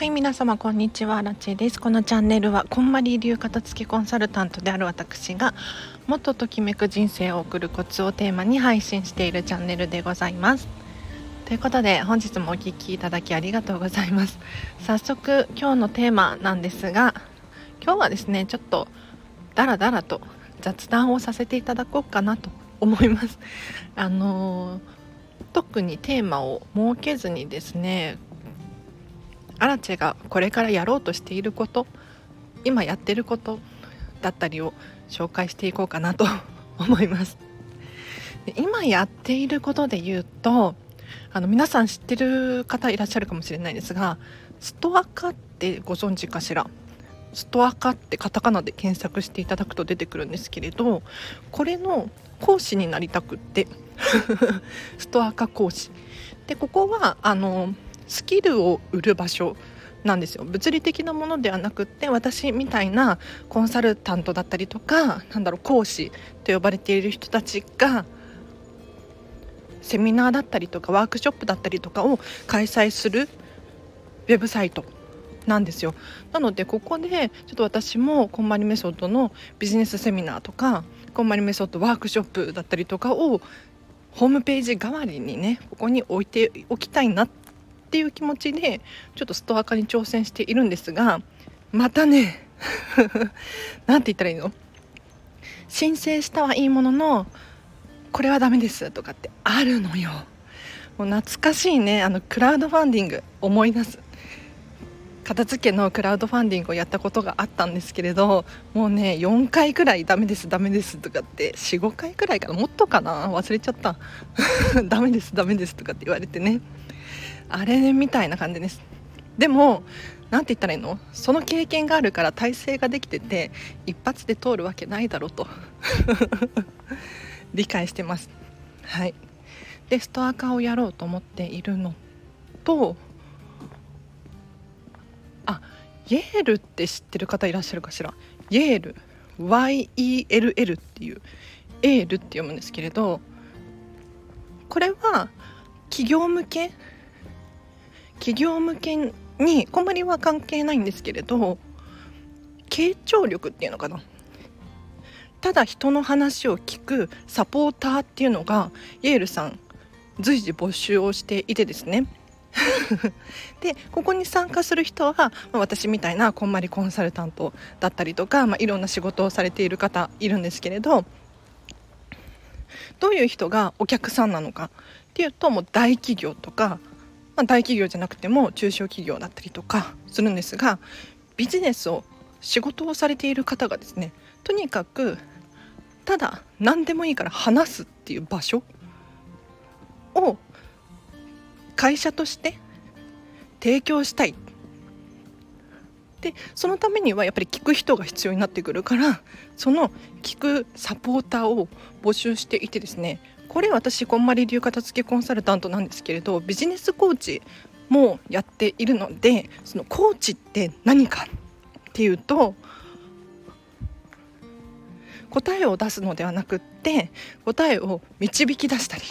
はい皆様こんにちは。ラチェです。このチャンネルはこんまり流片付けコンサルタントである私がもっとときめく人生を送るコツをテーマに配信しているチャンネルでございます。ということで本日もお聴きいただきありがとうございます。早速今日のテーマなんですが今日はですねちょっとダラダラと雑談をさせていただこうかなと思います。あのー、特にテーマを設けずにですねアラチェがこれからやろうとしていること今やってることだったりを紹介していこうかなと 思います。今やっていることで言うとあの皆さん知ってる方いらっしゃるかもしれないですがストアカってご存知かしら？ストアカってカタカナで検索していただくと出てくるんですけれどこれの講師になりたくって。ストアカ講師。でここはあのスキルを売る場所なんですよ。物理的なものではなくって私みたいなコンサルタントだったりとかなんだろう講師と呼ばれている人たちがセミナーだったりとかワークショップだったりとかを開催するウェブサイトなんですよ。なのでここでちょっと私もこんまりメソッドのビジネスセミナーとかこんまりメソッドワークショップだったりとかをホームページ代わりにねここに置いておきたいなっっていう気持ちでちょっとストア化に挑戦しているんですがまたね 何て言ったらいいの？申請したはいいもののこれはダメですとかってあるのよ。もう懐かしいねあのクラウドファンディング思い出す。片付けのクラウドファンディングをやったことがあったんですけれどもうね4回くらいダメですダメですとかって45回くらいかな？もっとかな？忘れちゃった。ダメですダメですとかって言われてね。あれみたいな感じです。でも何て言ったらいいの？その経験があるから体制ができてて一発で通るわけないだろうと。理解してます。はい。でストア化をやろうと思っているのとあイェールって知ってる方いらっしゃるかしら？イェール。YELL っていうエールって読むんですけれどこれは企業向け企業向けにこんまりは関係ないんですけれど傾聴力っていうのかな。ただ人の話を聞くサポーターっていうのがイェールさん随時募集をしていてですね。でここに参加する人は、まあ、私みたいなこんまりコンサルタントだったりとか、まあ、いろんな仕事をされている方いるんですけれどどういう人がお客さんなのかっていうともう大企業とかまあ、大企業じゃなくても中小企業だったりとかするんですがビジネスを仕事をされている方がですねとにかくただ何でもいいから話すっていう場所を会社として提供したい。でそのためにはやっぱり聞く人が必要になってくるからその聞くサポーターを募集していてですねこれ私こんまり流片付けコンサルタントなんですけれどビジネスコーチもやっているのでそのコーチって何かっていうと答えを出すのではなくって答えを導き出したり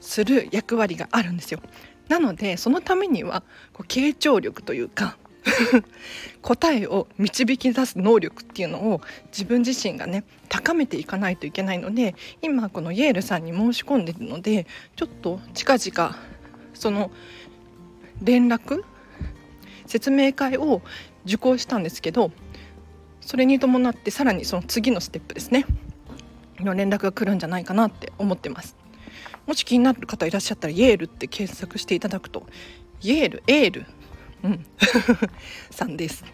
する役割があるんですよ。なのでそのためにはこう傾聴力というか 答えを導き出す能力っていうのを自分自身がね高めていかないといけないので今このイェールさんに申し込んでるのでちょっと近々その連絡説明会を受講したんですけどそれに伴ってさらにその次のステップですね。の連絡が来るんじゃないかなって思ってます。もし気になる方いらっしゃったらイェールって検索していただくとイェールエールうん、さんです。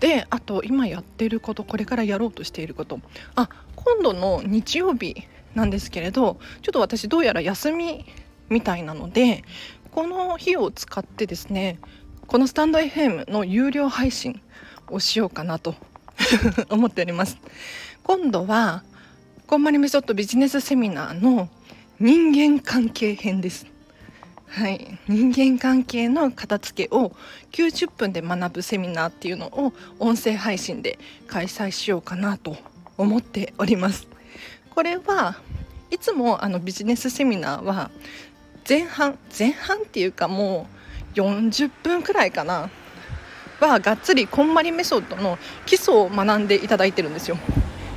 であと今やってることこれからやろうとしていること。あ今度の日曜日なんですけれどちょっと私どうやら休みみたいなのでこの日を使ってですねこのスタンド FM の有料配信をしようかなと 思っております。今度はこんまりメソッドビジネスセミナーの人間関係編です。はい、人間関係の片付けを90分で学ぶセミナーっていうのを音声配信で開催しようかなと思っております。これはいつもあのビジネスセミナーは前半前半っていうかもう40分くらいかな。はがっつりこんまりメソッドの基礎を学んでいただいてるんですよ。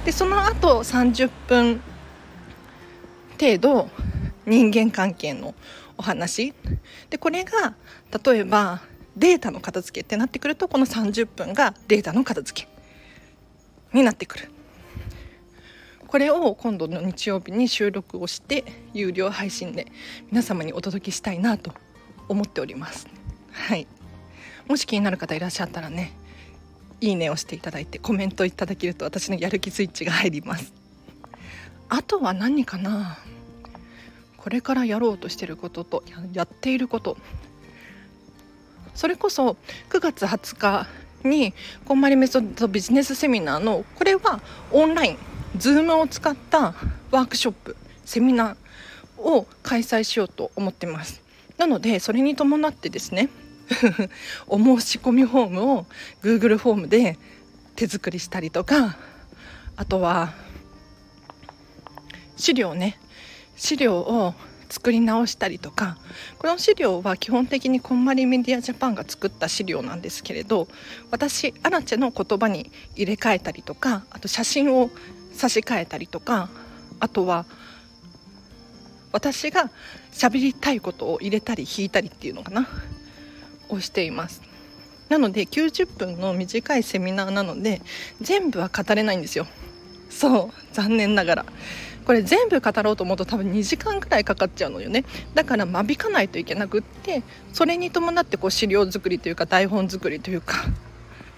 でその後30分程度人間関係のお話。でこれが例えばデータの片付けってなってくるとこの30分がデータの片付けになってくる。これを今度の日曜日に収録をして有料配信で皆様にお届けしたいなと思っております。はい。もし気になる方いらっしゃったらねいいねをしていただいてコメントいただけると私のやる気スイッチが入ります。あとは何かな？これからやろうとしてることとやっていること。それこそ9月20日にこんまりメソッドビジネスセミナーのこれはオンライン Zoom を使ったワークショップセミナーを開催しようと思ってます。なのでそれに伴ってですね お申し込みフォームを Google フォームで手作りしたりとかあとは資料ね資料を作り直したりとかこの資料は基本的にこんまりメディアジャパンが作った資料なんですけれど私アラチェの言葉に入れ替えたりとかあと写真を差し替えたりとかあとは私が喋りたいことを入れたり引いたりっていうのかなをしています。なので90分の短いセミナーなので全部は語れないんですよ。そう残念ながら。これ全部語ろうと思うと多分2時間くらいかかっちゃうのよね。だから間引かないといけなくってそれに伴ってこう資料作りというか台本作りというか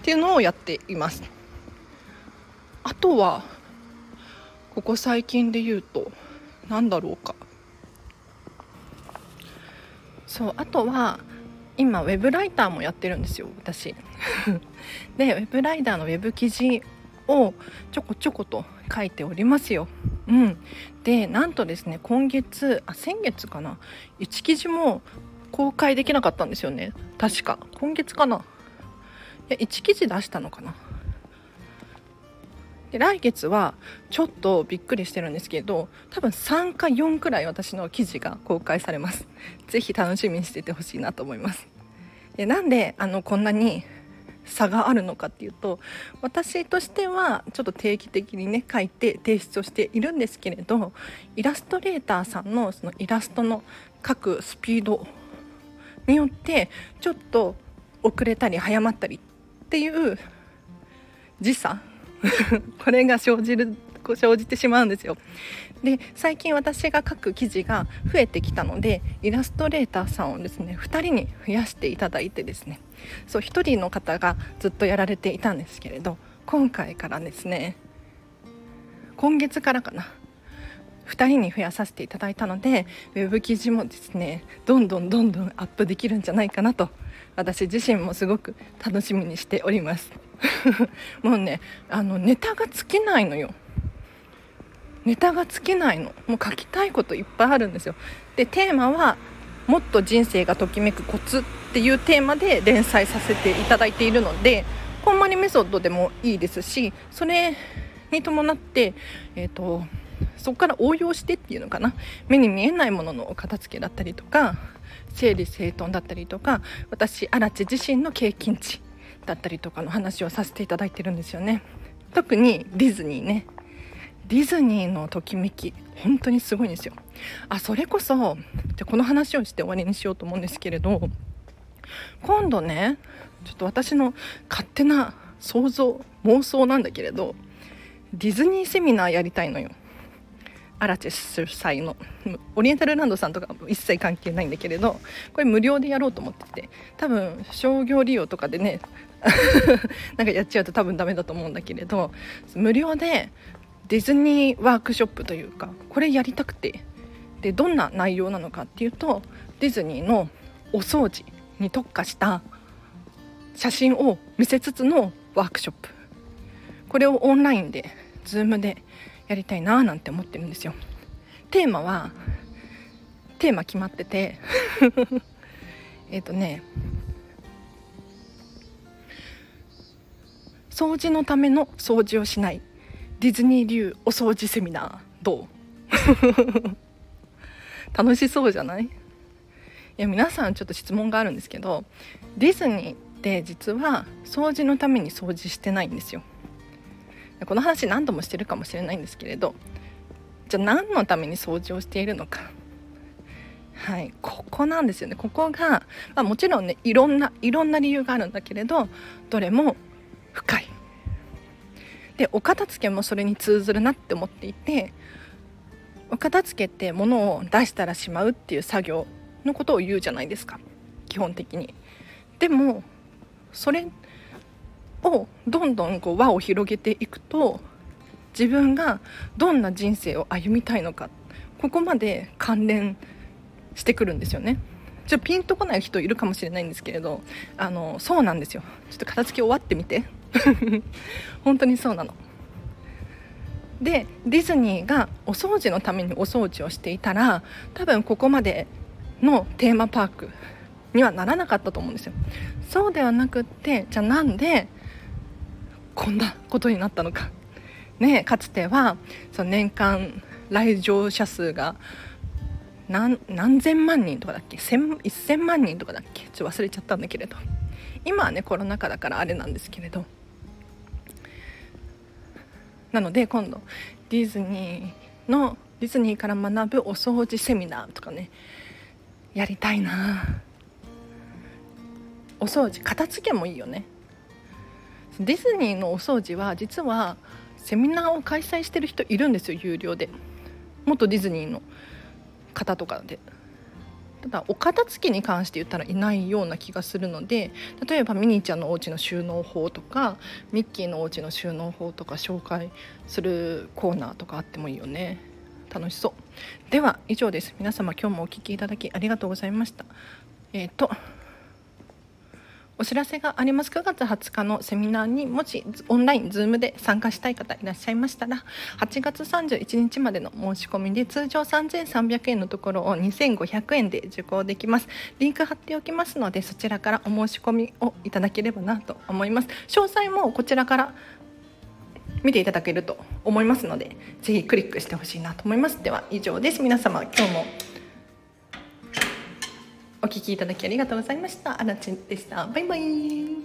っていうのをやっています。あとはここ最近で言うと何だろうか。そうあとは今ウェブライターもやってるんですよ私。でウェブライターのウェブ記事をちょこちょこと書いておりますよ。うん、でなんとですね今月あ先月かな？1記事も公開できなかったんですよね。確か。今月かな？いや1記事出したのかな？で来月はちょっとびっくりしてるんですけど多分3か4くらい私の記事が公開されます。是非楽しみにしててほしいなと思います。でなんであのこんなに差があるのかっていうと私としてはちょっと定期的にね書いて提出をしているんですけれどイラストレーターさんのそのイラストの書くスピードによってちょっと遅れたり早まったりっていう時差。これが生じる生じてしまうんですよ。で最近私が書く記事が増えてきたのでイラストレーターさんをですね2人に増やしていただいてですね。そう1人の方がずっとやられていたんですけれど今回からですね今月からかな2人に増やさせていただいたのでウェブ記事もですねどんどんどんどんアップできるんじゃないかなと私自身もすごく楽しみにしております。もうねあのネタが尽きないのよ。ネタが尽きないの。もう書きたいこといっぱいあるんですよ。でテーマはもっと人生がときめくコツっていうテーマで連載させていただいているのでこんまりメソッドでもいいですしそれに伴って、えーと、そこから応用してっていうのかな。目に見えないものの片付けだったりとか整理整頓だったりとか私荒地自身の経験値だったりとかの話をさせていただいてるんですよね。特にディズニーね。ディズニーのときめき本当にすごいんですよ。あそれこそじゃこの話をして終わりにしようと思うんですけれど今度ねちょっと私の勝手な想像妄想なんだけれどディズニーセミナーやりたいのよ。アラチェス主催の。オリエンタルランドさんとか一切関係ないんだけれどこれ無料でやろうと思ってて。多分商業利用とかでね なんかやっちゃうと多分ダメだと思うんだけれど無料でディズニーワークショップというかこれやりたくて。でどんな内容なのかっていうとディズニーのお掃除に特化した写真を見せつつのワークショップ。これをオンラインで Zoom でやりたいななんて思ってるんですよ。テーマはテーマ決まってて。えっとね掃除のための掃除をしない。ディズニー流お掃除セミナーどう？楽しそうじゃない？いや皆さんちょっと質問があるんですけどディズニーって実は掃除のために掃除してないんですよ。この話何度もしてるかもしれないんですけれどじゃあ何のために掃除をしているのか。はいここなんですよね。ここが、まあ、もちろんねいろんないろんな理由があるんだけれどどれも深い。でお片付けもそれに通ずるなって思っていてお片付けって物を出したらしまうっていう作業のことを言うじゃないですか基本的に。でもそれをどんどんこう輪を広げていくと自分がどんな人生を歩みたいのかここまで関連してくるんですよね。ちょっとピンとこない人いるかもしれないんですけれどあのそうなんですよちょっと片付け終わってみて 本当にそうなの。でディズニーがお掃除のためにお掃除をしていたら多分ここまでのテーマパークにはならなかったと思うんですよ。そうではなくってじゃあなんでこんなことになったのか。ねかつてはその年間来場者数が何何千万人とかだっけ？1000万人とかだっけ？ちょっと忘れちゃったんだけれど。今はねコロナ禍だからあれなんですけれど。なので今度ディズニーのディズニーから学ぶお掃除セミナーとかねやりたいな。お掃除片付けもいいよね。ディズニーのお掃除は実はセミナーを開催してる人いるんですよ有料で。元ディズニーの方とかで。ただお片付けに関して言ったらいないような気がするので例えばミニーちゃんのお家の収納法とかミッキーのお家の収納法とか紹介するコーナーとかあってもいいよね。楽しそう。では以上です。皆様今日もお聴きいただきありがとうございました。えっ、ー、とお知らせがあります。9月20日のセミナーにもしオンライン Zoom で参加したい方いらっしゃいましたら8月31日までの申し込みで通常3300円のところを2500円で受講できます。リンク貼っておきますのでそちらからお申し込みをいただければなと思います。詳細もこちらから見ていただけると思いますのでぜひクリックしてほしいなと思います。では以上です。皆様今日もお聞きいただきありがとうございました。あらちでした。バイバイ。